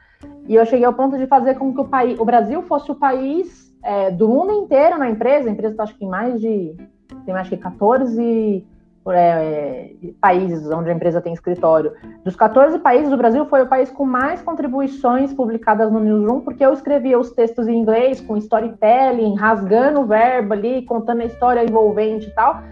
e eu cheguei ao ponto de fazer com que o, país, o Brasil fosse o país é, do mundo inteiro na empresa, a empresa está acho que em mais de, tem mais que 14 é, países onde a empresa tem escritório. Dos 14 países, o Brasil foi o país com mais contribuições publicadas no Newsroom, porque eu escrevia os textos em inglês, com storytelling, rasgando o verbo ali, contando a história envolvente e tal,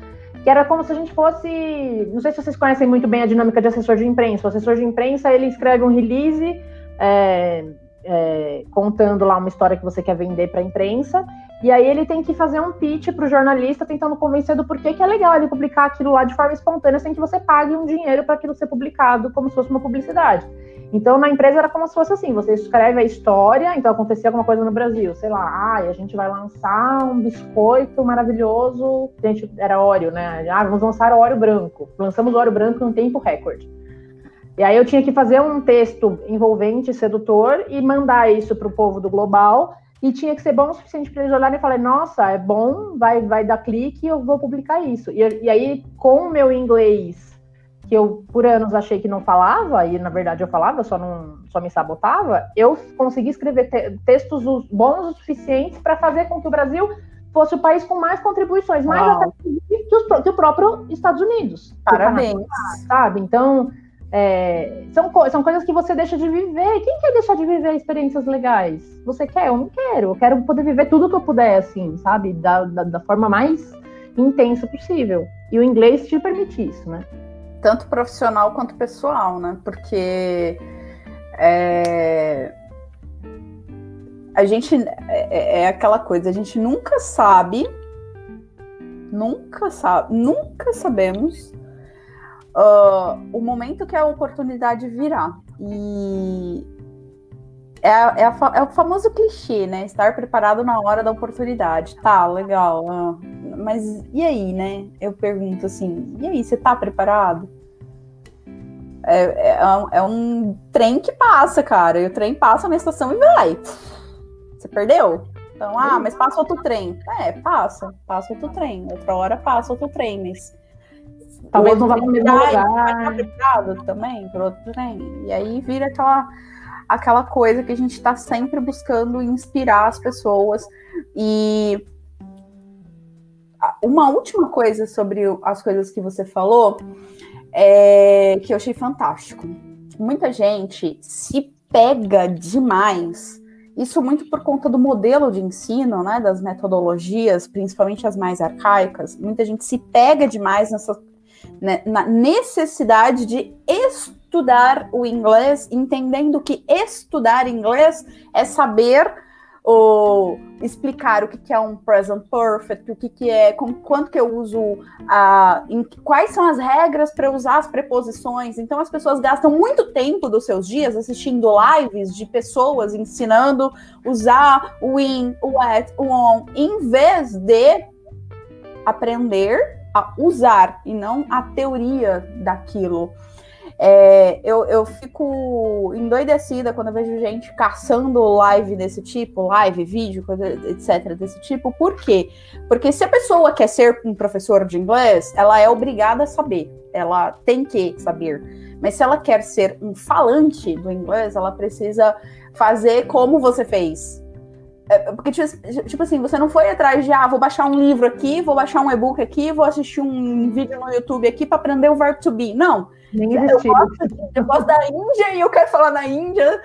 que era como se a gente fosse... Não sei se vocês conhecem muito bem a dinâmica de assessor de imprensa. O assessor de imprensa, ele escreve um release... É, é, contando lá uma história que você quer vender para a imprensa, E aí ele tem que fazer um pitch para o jornalista tentando convencer do porquê que é legal ele publicar aquilo lá de forma espontânea sem que você pague um dinheiro para aquilo ser publicado como se fosse uma publicidade. Então na empresa era como se fosse assim, você escreve a história, então acontecia alguma coisa no Brasil, sei lá, ah, a gente vai lançar um biscoito maravilhoso, gente era óleo, né? Ah, vamos lançar óleo branco. Lançamos óleo branco em um tempo recorde. E aí eu tinha que fazer um texto envolvente, sedutor e mandar isso para o povo do global e tinha que ser bom o suficiente para eles olharem e falarem, nossa, é bom, vai, vai dar clique, eu vou publicar isso. E, e aí, com o meu inglês, que eu por anos achei que não falava, e na verdade eu falava, só não só me sabotava, eu consegui escrever te textos bons o suficientes para fazer com que o Brasil fosse o país com mais contribuições, mais até que, os, que o próprio Estados Unidos. Parabéns. sabe? Então, é, são, são coisas que você deixa de viver. Quem quer deixar de viver experiências legais? Você quer? Eu não quero. Eu quero poder viver tudo que eu puder, assim, sabe? Da, da, da forma mais intensa possível. E o inglês te permite isso, né? Tanto profissional quanto pessoal, né? Porque é, a gente é, é, é aquela coisa, a gente nunca sabe, nunca sabe, nunca sabemos uh, o momento que a oportunidade virá. E é, é, a, é, o famoso clichê, né? Estar preparado na hora da oportunidade. Tá, legal. Uh, mas e aí, né? Eu pergunto assim: e aí, você tá preparado? É, é, é, um trem que passa, cara. E o trem passa na estação e vai. Você perdeu? Então, ah, mas passa outro trem. É, passa. Passa outro trem. Outra hora passa outro trem, mas Talvez não vá no mesmo lugar. Vai também por outro trem. E aí vira aquela, aquela coisa que a gente está sempre buscando inspirar as pessoas. E uma última coisa sobre as coisas que você falou é que eu achei fantástico. Muita gente se pega demais. Isso muito por conta do modelo de ensino, né, das metodologias, principalmente as mais arcaicas. Muita gente se pega demais nessa né, na necessidade de estudar o inglês, entendendo que estudar inglês é saber ou explicar o que, é um present perfect, o que, que é, com quanto que eu uso, a, em, quais são as regras para usar as preposições. Então as pessoas gastam muito tempo dos seus dias assistindo lives de pessoas ensinando usar o in, o at, o on, em vez de aprender a usar e não a teoria daquilo. É, eu, eu fico endoidecida quando eu vejo gente caçando live desse tipo, live, vídeo, etc., desse tipo. Por quê? Porque se a pessoa quer ser um professor de inglês, ela é obrigada a saber, ela tem que saber. Mas se ela quer ser um falante do inglês, ela precisa fazer como você fez, é, porque, tipo, tipo assim, você não foi atrás de, ah, vou baixar um livro aqui, vou baixar um e-book aqui, vou assistir um vídeo no YouTube aqui para aprender o verbo to be. Não. Nem eu, gosto, eu gosto da Índia e eu quero falar na Índia.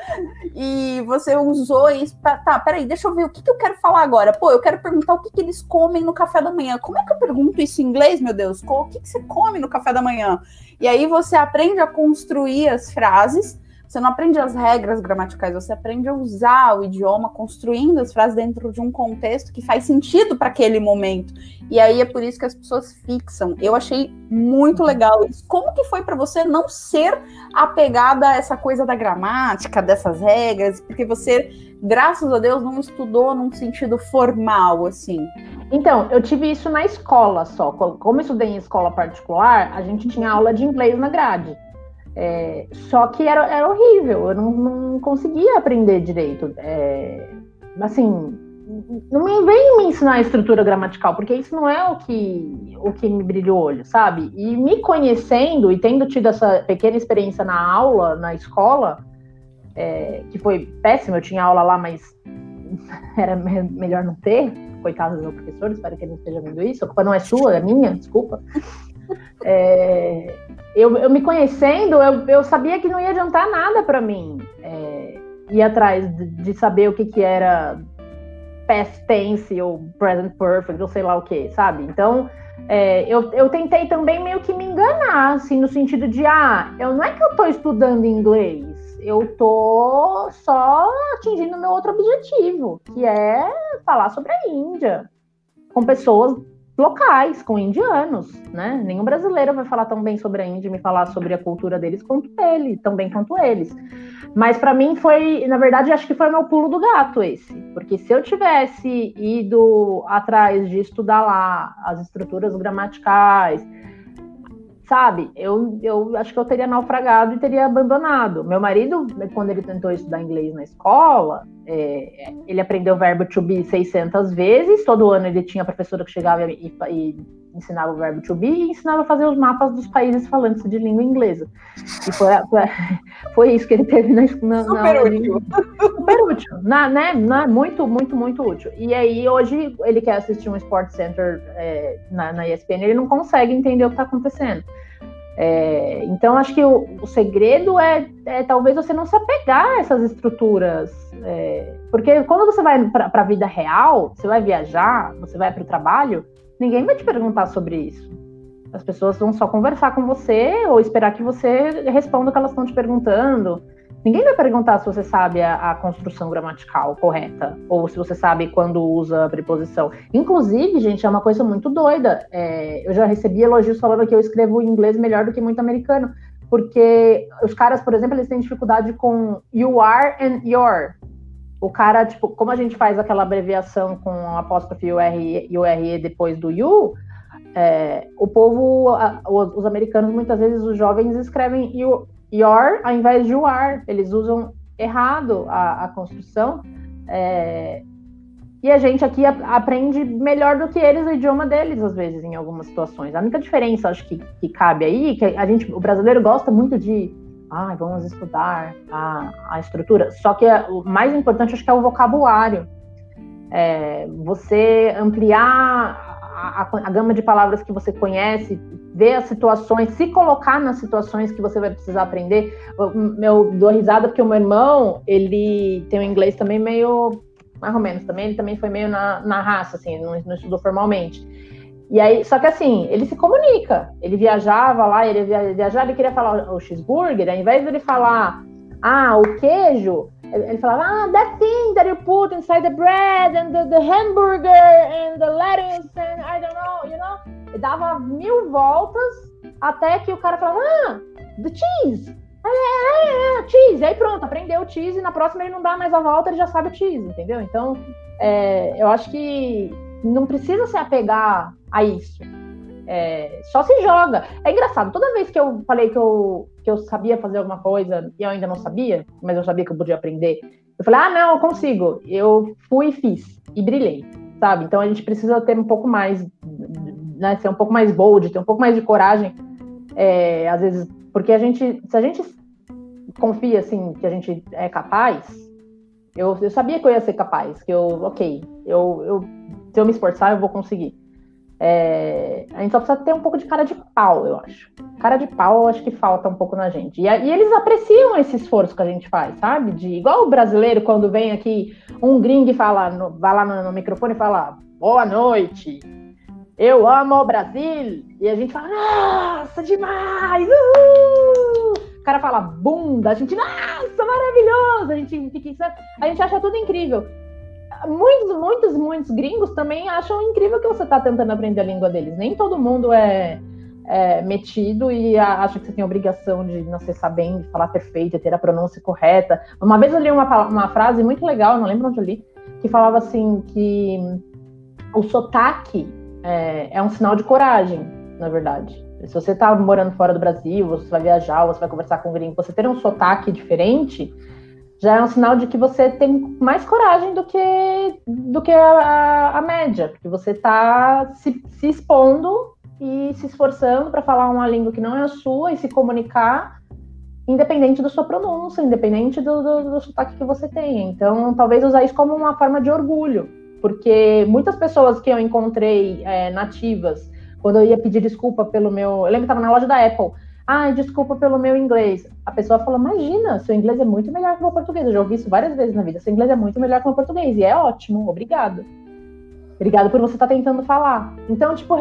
E você usou isso. Pra, tá, peraí, deixa eu ver o que, que eu quero falar agora. Pô, eu quero perguntar o que, que eles comem no café da manhã. Como é que eu pergunto isso em inglês, meu Deus? O que, que você come no café da manhã? E aí você aprende a construir as frases você não aprende as regras gramaticais, você aprende a usar o idioma, construindo as frases dentro de um contexto que faz sentido para aquele momento. E aí é por isso que as pessoas fixam. Eu achei muito legal isso. Como que foi para você não ser apegada a essa coisa da gramática, dessas regras, porque você, graças a Deus, não estudou num sentido formal assim? Então, eu tive isso na escola só. Como eu estudei em escola particular, a gente tinha aula de inglês na grade. É, só que era, era horrível, eu não, não conseguia aprender direito. É, assim, não me vem me ensinar a estrutura gramatical, porque isso não é o que, o que me brilha o olho, sabe? E me conhecendo e tendo tido essa pequena experiência na aula, na escola, é, que foi péssima, eu tinha aula lá, mas era melhor não ter. Coitado do meu professor, espero que ele não esteja vendo isso. A culpa não é sua, é minha, desculpa. É, eu, eu, me conhecendo, eu, eu, sabia que não ia adiantar nada para mim é, ir atrás de, de, saber o que, que era past tense ou present perfect ou sei lá o que, sabe? Então, é, eu, eu tentei também meio que me enganar, assim, no sentido de, ah, eu não é que eu estou estudando inglês, eu tô só atingindo meu outro objetivo, que é falar sobre a Índia com pessoas locais, com indianos, né? Nenhum brasileiro vai falar tão bem sobre a Índia, me falar sobre a cultura deles quanto ele, tão bem quanto eles. Mas para mim foi, na verdade, acho que foi meu pulo do gato esse, porque se eu tivesse ido atrás de estudar lá as estruturas gramaticais, sabe? Eu, eu acho que eu teria naufragado e teria abandonado. Meu marido, quando ele tentou estudar inglês na escola, é, ele aprendeu o verbo to be 600 vezes. Todo ano ele tinha professora que chegava e, e, ensinava o verbo to be e ensinava a fazer os mapas dos países falantes de língua inglesa. E foi, foi, foi isso que ele teve na, na, Super na, útil. Super útil. Na, né, na, muito, muito, muito útil. E aí, hoje, ele quer assistir um Sport Center é, na, na ESPN, ele não consegue entender o que está acontecendo. É, então, acho que o, o segredo é, é, talvez você não se apegar a essas estruturas. É, porque quando você vai para a vida real, você vai viajar, você vai para o trabalho, ninguém vai te perguntar sobre isso. As pessoas vão só conversar com você ou esperar que você responda o que elas estão te perguntando. Ninguém vai perguntar se você sabe a, a, construção gramatical correta ou se você sabe quando usa a preposição. Inclusive, gente, é uma coisa muito doida. É, eu já recebi elogios falando que eu escrevo inglês melhor do que muito americano, porque os caras, por exemplo, eles têm dificuldade com you are and your. O cara, tipo, como a gente faz aquela abreviação com apóstrofe UR e URE depois do you, é, o povo, a, os, os americanos, muitas vezes, os jovens escrevem you, your ao invés de are. Eles usam errado a, a construção. É, e a gente aqui aprende melhor do que eles o idioma deles, às vezes, em algumas situações. A única diferença, acho que, que cabe aí, que a gente, o brasileiro gosta muito de ah, vamos estudar a, a estrutura. Só que o mais importante, acho que é o vocabulário. É, você ampliar a, a, gama de palavras que você conhece, ver as situações, se colocar nas situações que você vai precisar aprender. Eu, dou risada porque o meu irmão, ele tem um inglês também meio, mais ou menos, também ele também foi meio na, na raça, assim, não, não estudou formalmente. E aí, só que assim, ele se comunica. Ele viajava lá, ele viajava, ele queria falar o cheeseburger, ao invés de ele falar, ah, o queijo, ele falava, ah, that thing that you put inside the bread and the, the hamburger and the lettuce and I don't know, you know? Ele dava mil voltas até que o cara falava, ah, the cheese. Ah, é, é, é, cheese. E aí pronto, aprendeu o cheese e na próxima ele não dá mais a volta, ele já sabe o cheese, entendeu? Então, é, eu acho que não precisa se apegar a isso. É, só se joga. É engraçado, toda vez que eu falei que eu, que eu sabia fazer alguma coisa e eu ainda não sabia, mas eu sabia que eu podia aprender, eu falei, ah, não, eu consigo. Eu fui e fiz, e brilhei, sabe? Então a gente precisa ter um pouco mais, né, ser um pouco mais bold, ter um pouco mais de coragem, é, às vezes, porque a gente, se a gente confia, assim, que a gente é capaz, eu, eu sabia que eu ia ser capaz, que eu, ok, eu, eu, se eu me esforçar, eu vou conseguir. É, a gente só precisa ter um pouco de cara de pau, eu acho. Cara de pau, eu acho que falta um pouco na gente. E, e, eles apreciam esse esforço que a gente faz, sabe? De igual o brasileiro, quando vem aqui um gringo e fala, no, vai lá no, no, microfone e fala: Boa noite, eu amo o Brasil. E a gente fala: Nossa, demais! Uhul! O cara fala bunda, a gente, nossa, maravilhoso! A gente fica, a gente acha tudo incrível muitos, muitos, muitos gringos também acham incrível que você está tentando aprender a língua deles. Nem todo mundo é, é metido e acha que você tem obrigação de não ser sabendo, falar perfeito, ter a pronúncia correta. Uma vez eu li uma, uma frase muito legal, não lembro onde eu li, que falava assim que o sotaque é, é um sinal de coragem, na verdade. Se você está morando fora do Brasil, você vai viajar, você vai conversar com um gringo, você ter um sotaque diferente já é um sinal de que você tem mais coragem do que, do que a, a média, porque você está se, se expondo e se esforçando para falar uma língua que não é a sua e se comunicar independente da sua pronúncia, independente do, do, do sotaque que você tem. Então, talvez usar isso como uma forma de orgulho, porque muitas pessoas que eu encontrei é, nativas, quando eu ia pedir desculpa pelo meu. Eu lembro que estava na loja da Apple. Ah, desculpa pelo meu inglês. A pessoa fala: Imagina, seu inglês é muito melhor que o meu português. Eu já ouvi isso várias vezes na vida. Seu inglês é muito melhor que o meu português. E é ótimo, obrigado. Obrigado por você estar tá tentando falar. Então, tipo,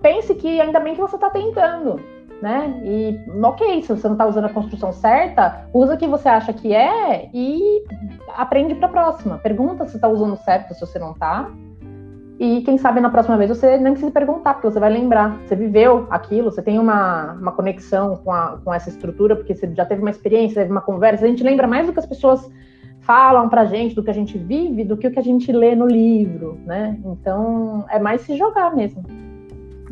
pense que ainda bem que você está tentando. né? E ok, se você não está usando a construção certa, usa o que você acha que é e aprende para a próxima. Pergunta se está usando certo, se você não está. E quem sabe na próxima vez você nem precisa perguntar, porque você vai lembrar. Você viveu aquilo, você tem uma, uma conexão com, a, com essa estrutura, porque você já teve uma experiência, teve uma conversa. A gente lembra mais do que as pessoas falam pra gente, do que a gente vive, do que o que a gente lê no livro, né? Então é mais se jogar mesmo.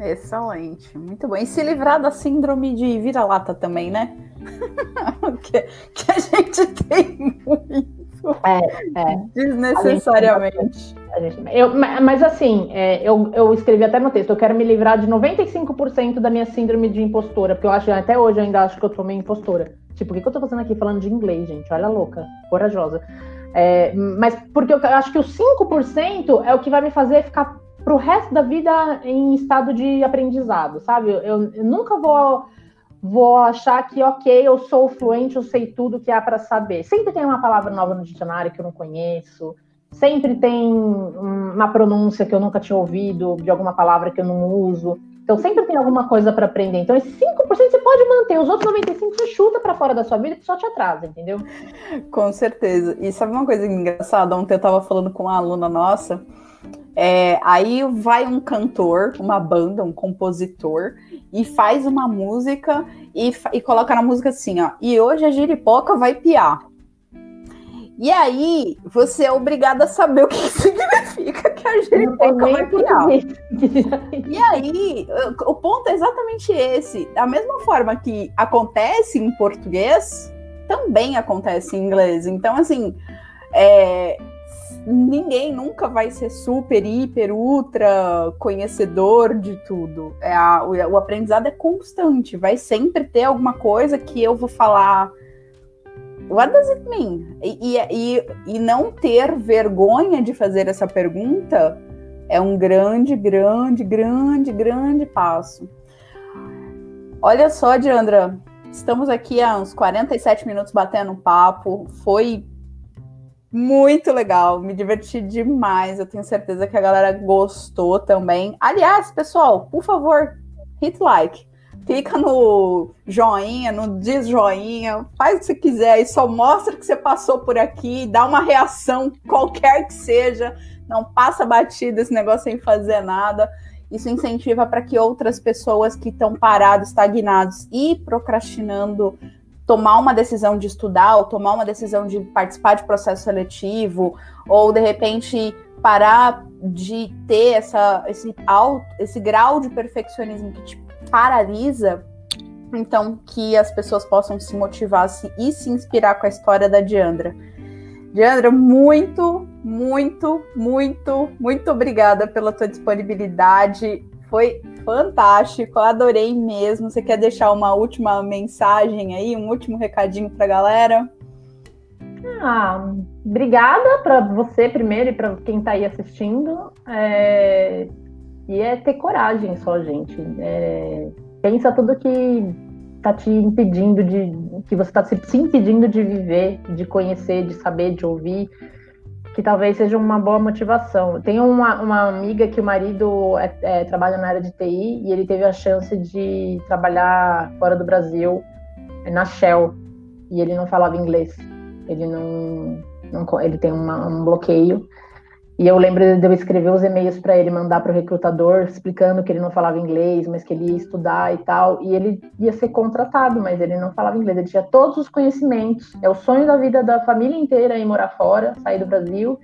Excelente, muito bom. E se livrar da síndrome de vira-lata também, né? que, que, a gente tem muito. É, é. Desnecessariamente. A gente, eu, mas assim, é, eu, eu escrevi até no texto, eu quero me livrar de 95% da minha síndrome de impostora, porque eu acho, até hoje eu ainda acho que eu sou meio impostora. Tipo, o que, que eu tô fazendo aqui falando de inglês, gente? Olha louca, corajosa. É, mas porque eu acho que o 5% é o que vai me fazer ficar pro resto da vida em estado de aprendizado, sabe? Eu, eu nunca vou vou achar que, ok, eu sou fluente, eu sei tudo que há para saber. Sempre tem uma palavra nova no dicionário que eu não conheço, sempre tem uma pronúncia que eu nunca tinha ouvido de alguma palavra que eu não uso. Então sempre tem alguma coisa para aprender. Então esse 5% você pode manter, os outros 95% você chuta para fora da sua vida que só te atrasa, entendeu? Com certeza. E sabe uma coisa engraçada? Ontem eu estava falando com uma aluna nossa, é, aí vai um cantor, uma banda, um compositor, e faz uma música e, e coloca na música assim, ó. E hoje a giripoca vai piar. E aí, você é obrigado a saber o que significa que a giripoca vai piar. e aí, o ponto é exatamente esse. Da mesma forma que acontece em português, também acontece em inglês. Então, assim, é, ninguém nunca vai ser super, hiper, ultra conhecedor de tudo. É a, o, o aprendizado é constante, vai sempre ter alguma coisa que eu vou falar. What does it mean? E, e, e não ter vergonha de fazer essa pergunta é um grande, grande, grande, grande passo. Olha só, Diandra, estamos aqui há uns 47 minutos batendo um papo. Foi muito legal, me diverti demais. Eu tenho certeza que a galera gostou também. Aliás, pessoal, por favor, hit like. Clica no joinha, no desjoinha, faz o que você quiser aí, só mostra que você passou por aqui, dá uma reação, qualquer que seja. Não passa batida esse negócio sem fazer nada. Isso incentiva para que outras pessoas que estão parados, estagnados e procrastinando tomar uma decisão de estudar, ou tomar uma decisão de participar de processo seletivo, ou de repente parar de ter essa, esse, alto, esse grau de perfeccionismo que te paralisa, então que as pessoas possam se motivar se, e se inspirar com a história da Diandra. Diandra, muito, muito, muito, muito obrigada pela tua disponibilidade. Foi fantástico, adorei mesmo. Você quer deixar uma última mensagem aí, um último recadinho para a galera? Ah, obrigada para você primeiro e para quem está aí assistindo. É... E é ter coragem só, gente. É... Pensa tudo que está te impedindo de. que você está se impedindo de viver, de conhecer, de saber, de ouvir que talvez seja uma boa motivação. Tenho uma, uma amiga que o marido é, é, trabalha na área de TI e ele teve a chance de trabalhar fora do Brasil, na Shell, e ele não falava inglês. Ele não, não ele tem uma, um bloqueio e eu lembro de eu escrever os e-mails para ele, mandar para o recrutador, explicando que ele não falava inglês, mas que ele ia estudar e tal. E ele ia ser contratado, mas ele não falava inglês. Ele tinha todos os conhecimentos. É o sonho da vida da família inteira ir morar fora, sair do Brasil.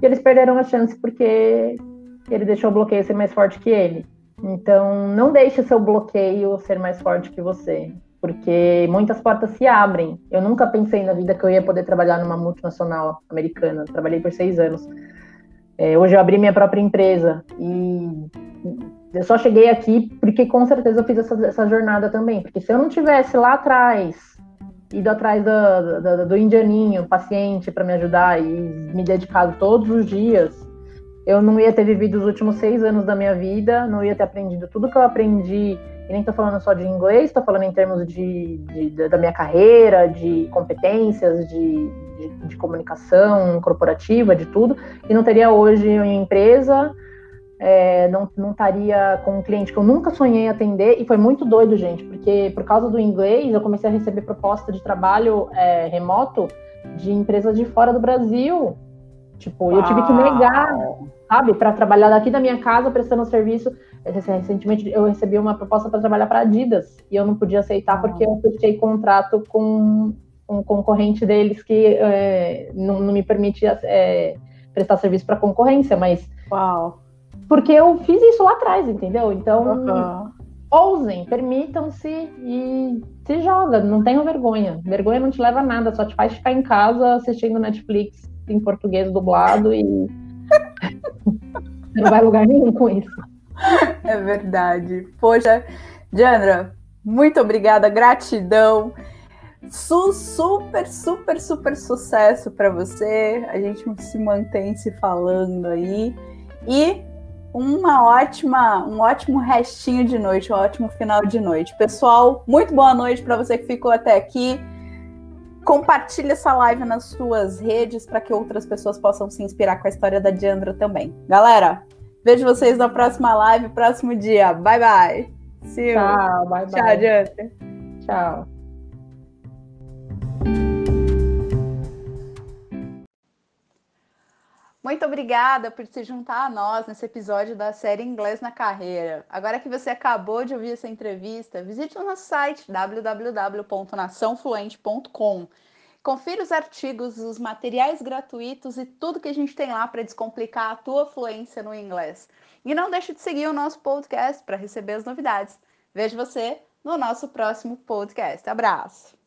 E eles perderam a chance porque ele deixou o bloqueio ser mais forte que ele. Então, não deixe seu bloqueio ser mais forte que você, porque muitas portas se abrem. Eu nunca pensei na vida que eu ia poder trabalhar numa multinacional americana. Trabalhei por seis anos. É, hoje eu abri minha própria empresa e eu só cheguei aqui porque com certeza eu fiz essa, essa jornada também. Porque se eu não tivesse lá atrás ido atrás do, do, do indianinho, paciente para me ajudar e me dedicado todos os dias, eu não ia ter vivido os últimos seis anos da minha vida, não ia ter aprendido tudo que eu aprendi. E nem estou falando só de inglês, estou falando em termos de, de, da minha carreira, de competências, de, de, de, comunicação corporativa, de tudo. E não teria hoje uma empresa é, não, não estaria com um cliente que eu nunca sonhei atender, e foi muito doido, gente, porque por causa do inglês eu comecei a receber proposta de trabalho é, remoto de empresas de fora do Brasil. Tipo, Uau. eu tive que negar, sabe, para trabalhar daqui da minha casa prestando serviço. Recentemente eu recebi uma proposta para trabalhar para Adidas e eu não podia aceitar porque eu fechei contrato com um concorrente deles que é, não, não, me permitia é, prestar serviço para concorrência, mas Uau. Porque eu fiz isso lá atrás, entendeu? Então, uhum. ousem, permitam-se e se joga, não tenham vergonha. Vergonha não te leva a nada, só te faz ficar em casa assistindo Netflix em português dublado e não vai lugar nenhum com isso. É verdade. Poxa, Diandra, muito obrigada, gratidão. Su super, super, super sucesso para você. A gente se mantém se falando aí. E uma ótima, um ótimo restinho de noite, um ótimo final de noite. Pessoal, muito boa noite para você que ficou até aqui. Compartilhe essa live nas suas redes para que outras pessoas possam se inspirar com a história da Diandra também. Galera, vejo vocês na próxima live, próximo dia. Bye bye. See you. Tchau, bye bye. Tchau, Diandra. Tchau. Muito obrigada por se juntar a nós nesse episódio da série Inglês na Carreira. Agora que você acabou de ouvir essa entrevista, visite o nosso site www.naçãofluente.com. Confira os artigos, os materiais gratuitos e tudo que a gente tem lá para descomplicar a tua fluência no inglês. E não deixe de seguir o nosso podcast para receber as novidades. Vejo você no nosso próximo podcast. Abraço!